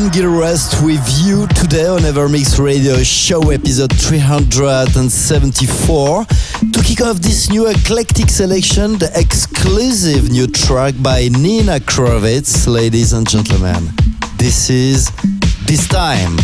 Hi and Gil Everest with you today on Evermix Radio Show episode 374. To kick off this new eclectic selection, the exclusive new track by Nina Kraviz, ladies and gentlemen. This is This Time.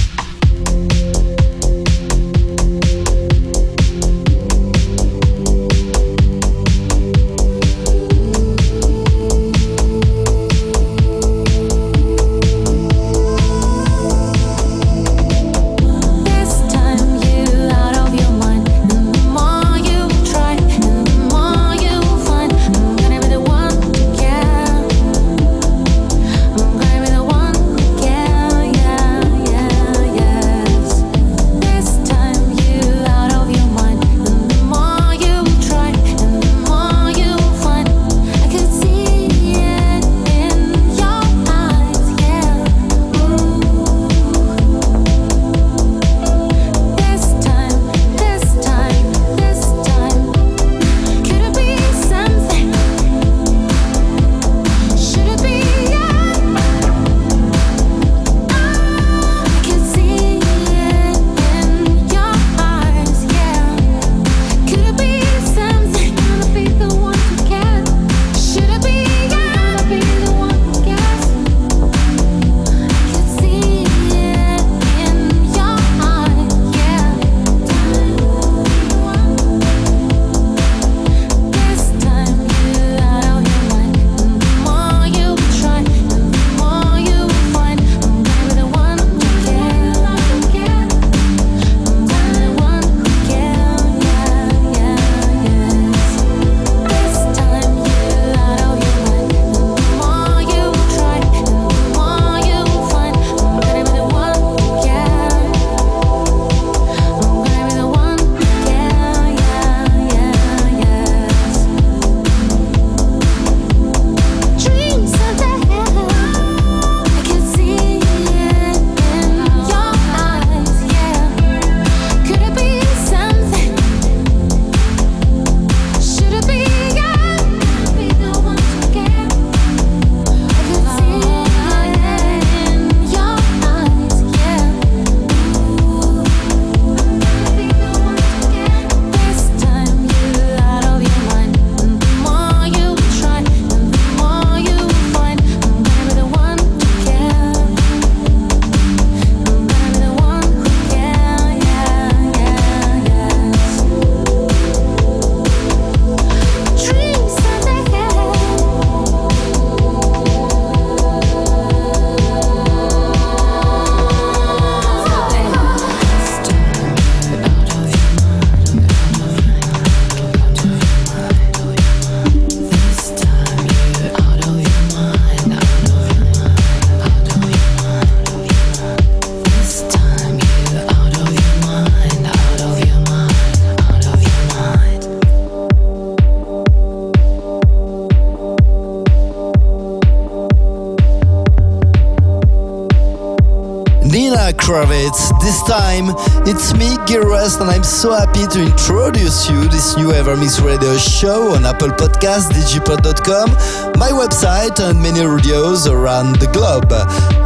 This time, it's me, Gil Everest, and I'm so happy to introduce you this new Ever Evermix Radio show on Apple Podcasts, digipod.com, my website, and many radios around the globe.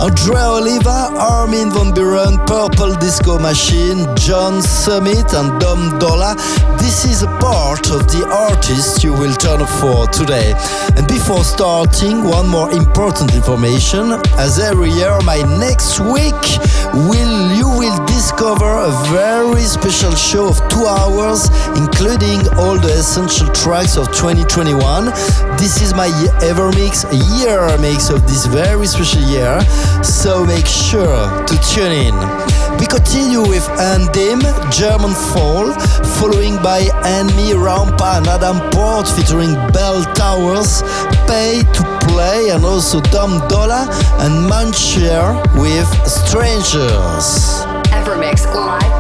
Andrea Oliva, Armin van Buuren, Purple Disco Machine, John Summit, and Dom Dolla. This is a part of the artists you will turn for today. And before starting, one more important information. As every year, my next week will you will discover a very special show of two hours, including all the essential tracks of 2021. This is my ever mix, year mix of this very special year, so make sure to tune in. We continue with Andim, German Fall, following by Enemy Rampa and Adam Port featuring Bell Towers, Pay to Play, and also Dom Dolla and Mancher with Strangers. Evermix Live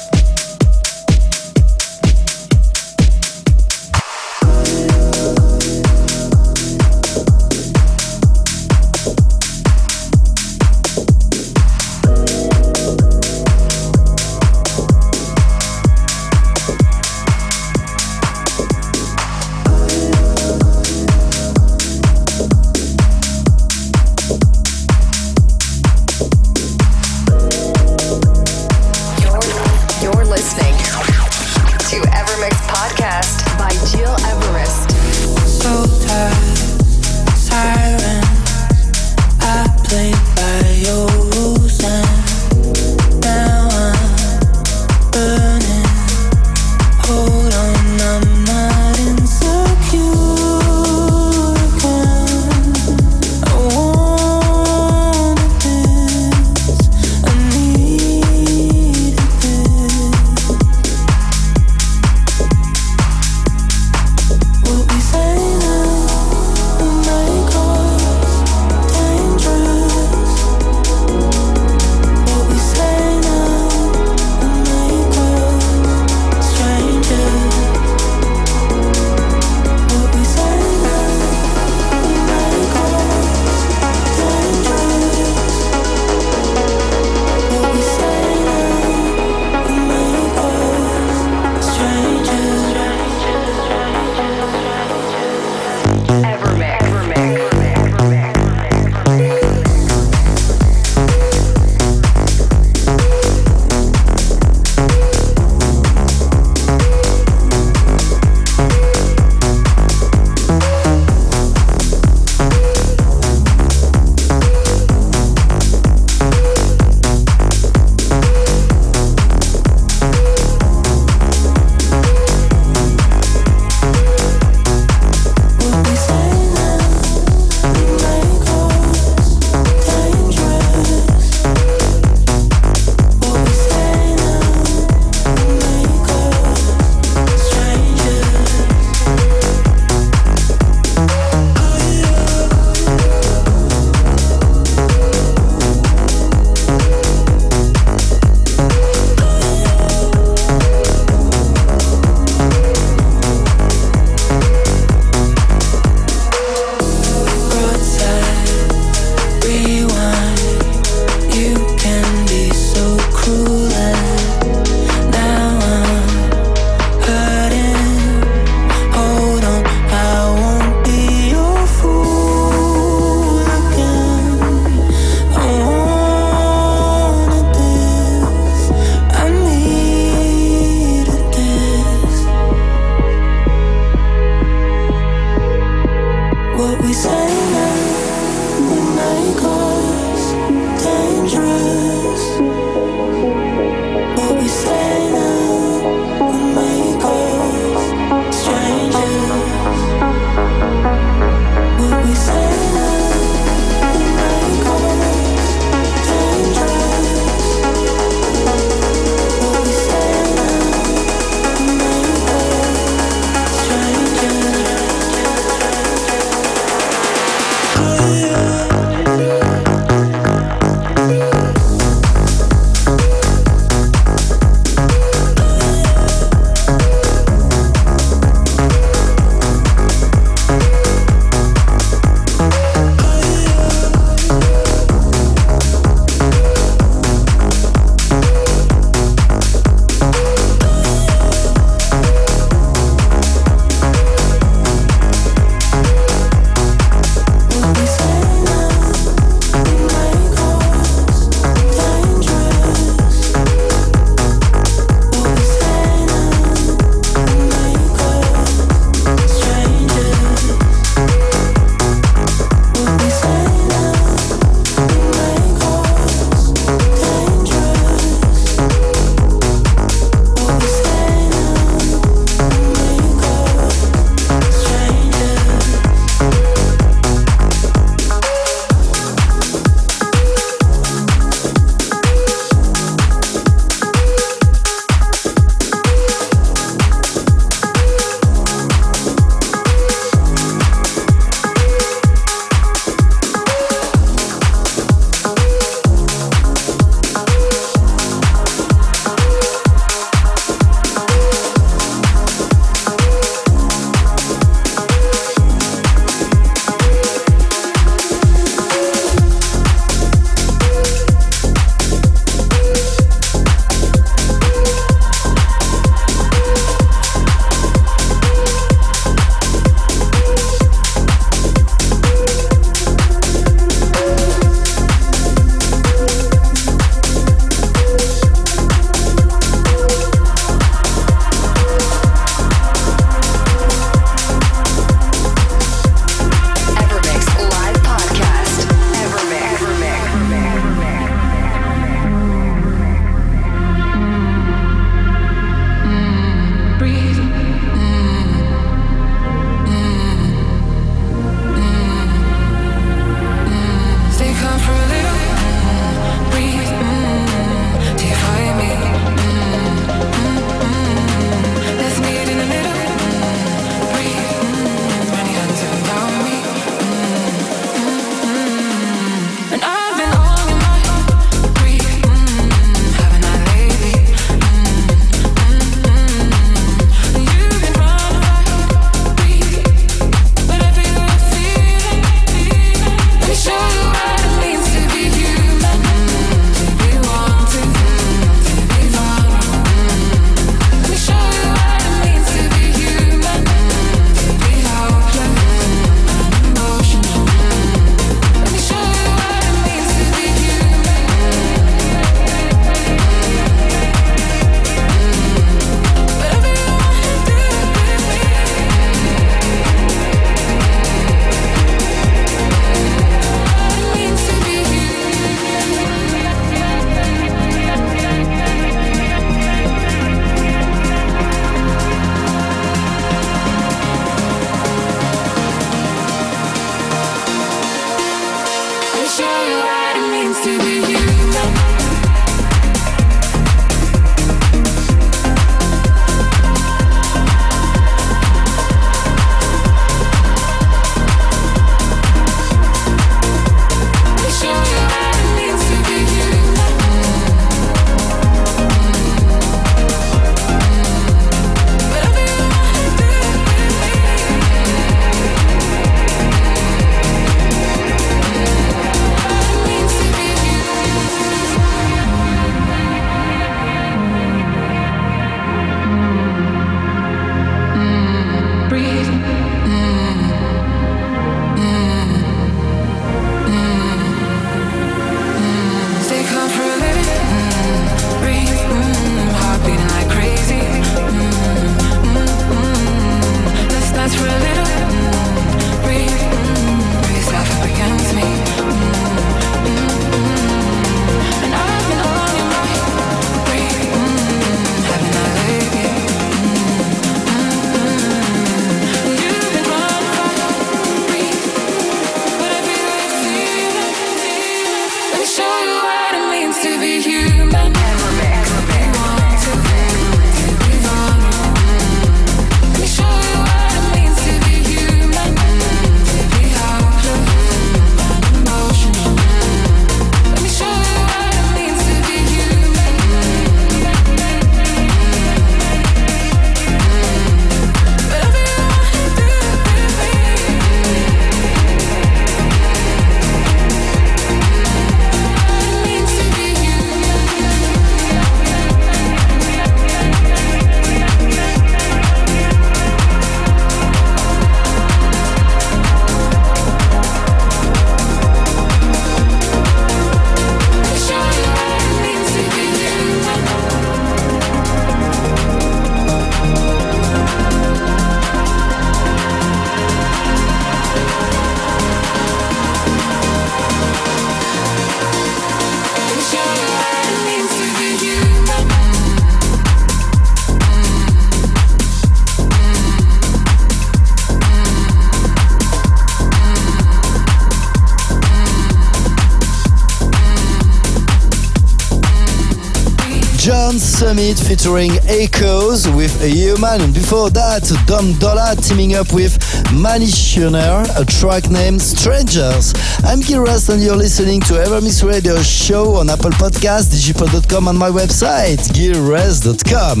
Featuring Echoes with a human, and before that, Dom Dolla teaming up with Manny Schöner, a track named Strangers. I'm Everest, and you're listening to Evermix Radio Show on Apple Podcasts, digipod.com, and my website, gilres.com.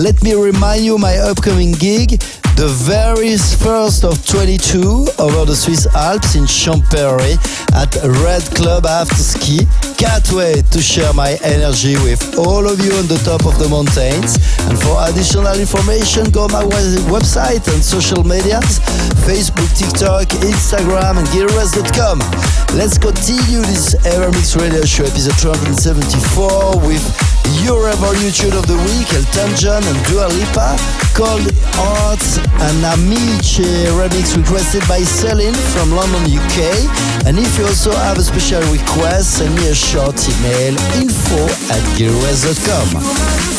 Let me remind you my upcoming gig the very first of 22 over the Swiss Alps in Champéry at Red Club After Ski. Can't wait to share my energy with all of you on the top of the mountains. And for additional information, go my website and social medias Facebook, TikTok, Instagram, and GilEverest.com. Let's continue this Evermix Radio Show episode 274 with your Revolution of the Week, Elton John and Dua Lipa, called Arts and Amici remix requested by Celine from London, UK. And if you also have a special request, send me a short email info at gilres.com.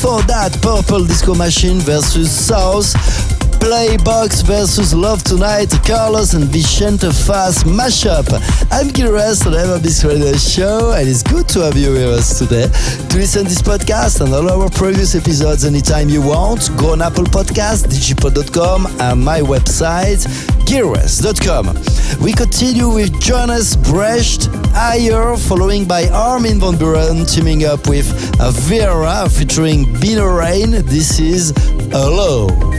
before that, Purple Disco Machine versus South. Playbox versus Love Tonight, Carlos and Vicente Fast mashup. I'm Gil Everest on EverMix Radio Show, and it's good to have you with us today. To listen to this podcast and all our previous episodes anytime you want, go on Apple Podcast, digipod.com, and my website, gilres.com. We continue with Jonas Brecht, Higher, following by Armin van Buuren, teaming up with Vera featuring Bino Rain. This is Hello.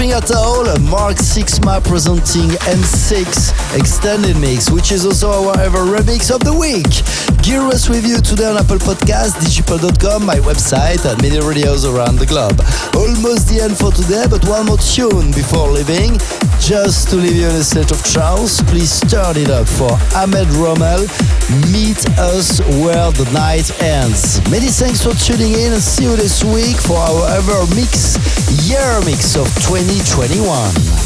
Nothing at all, Mark Sixma presenting M6 Extended Mix, which is also our ever remix of the week. Gear us with you today on Apple Podcast, digipod.com, my website, and many radios around the globe. Almost the end for today, but one more tune before leaving. Just to leave you in a set of trance, please turn it up for Ahmed Romel. Meet us where the night ends. Many thanks for tuning in and see you this week for our EverMix, year mix of 2021.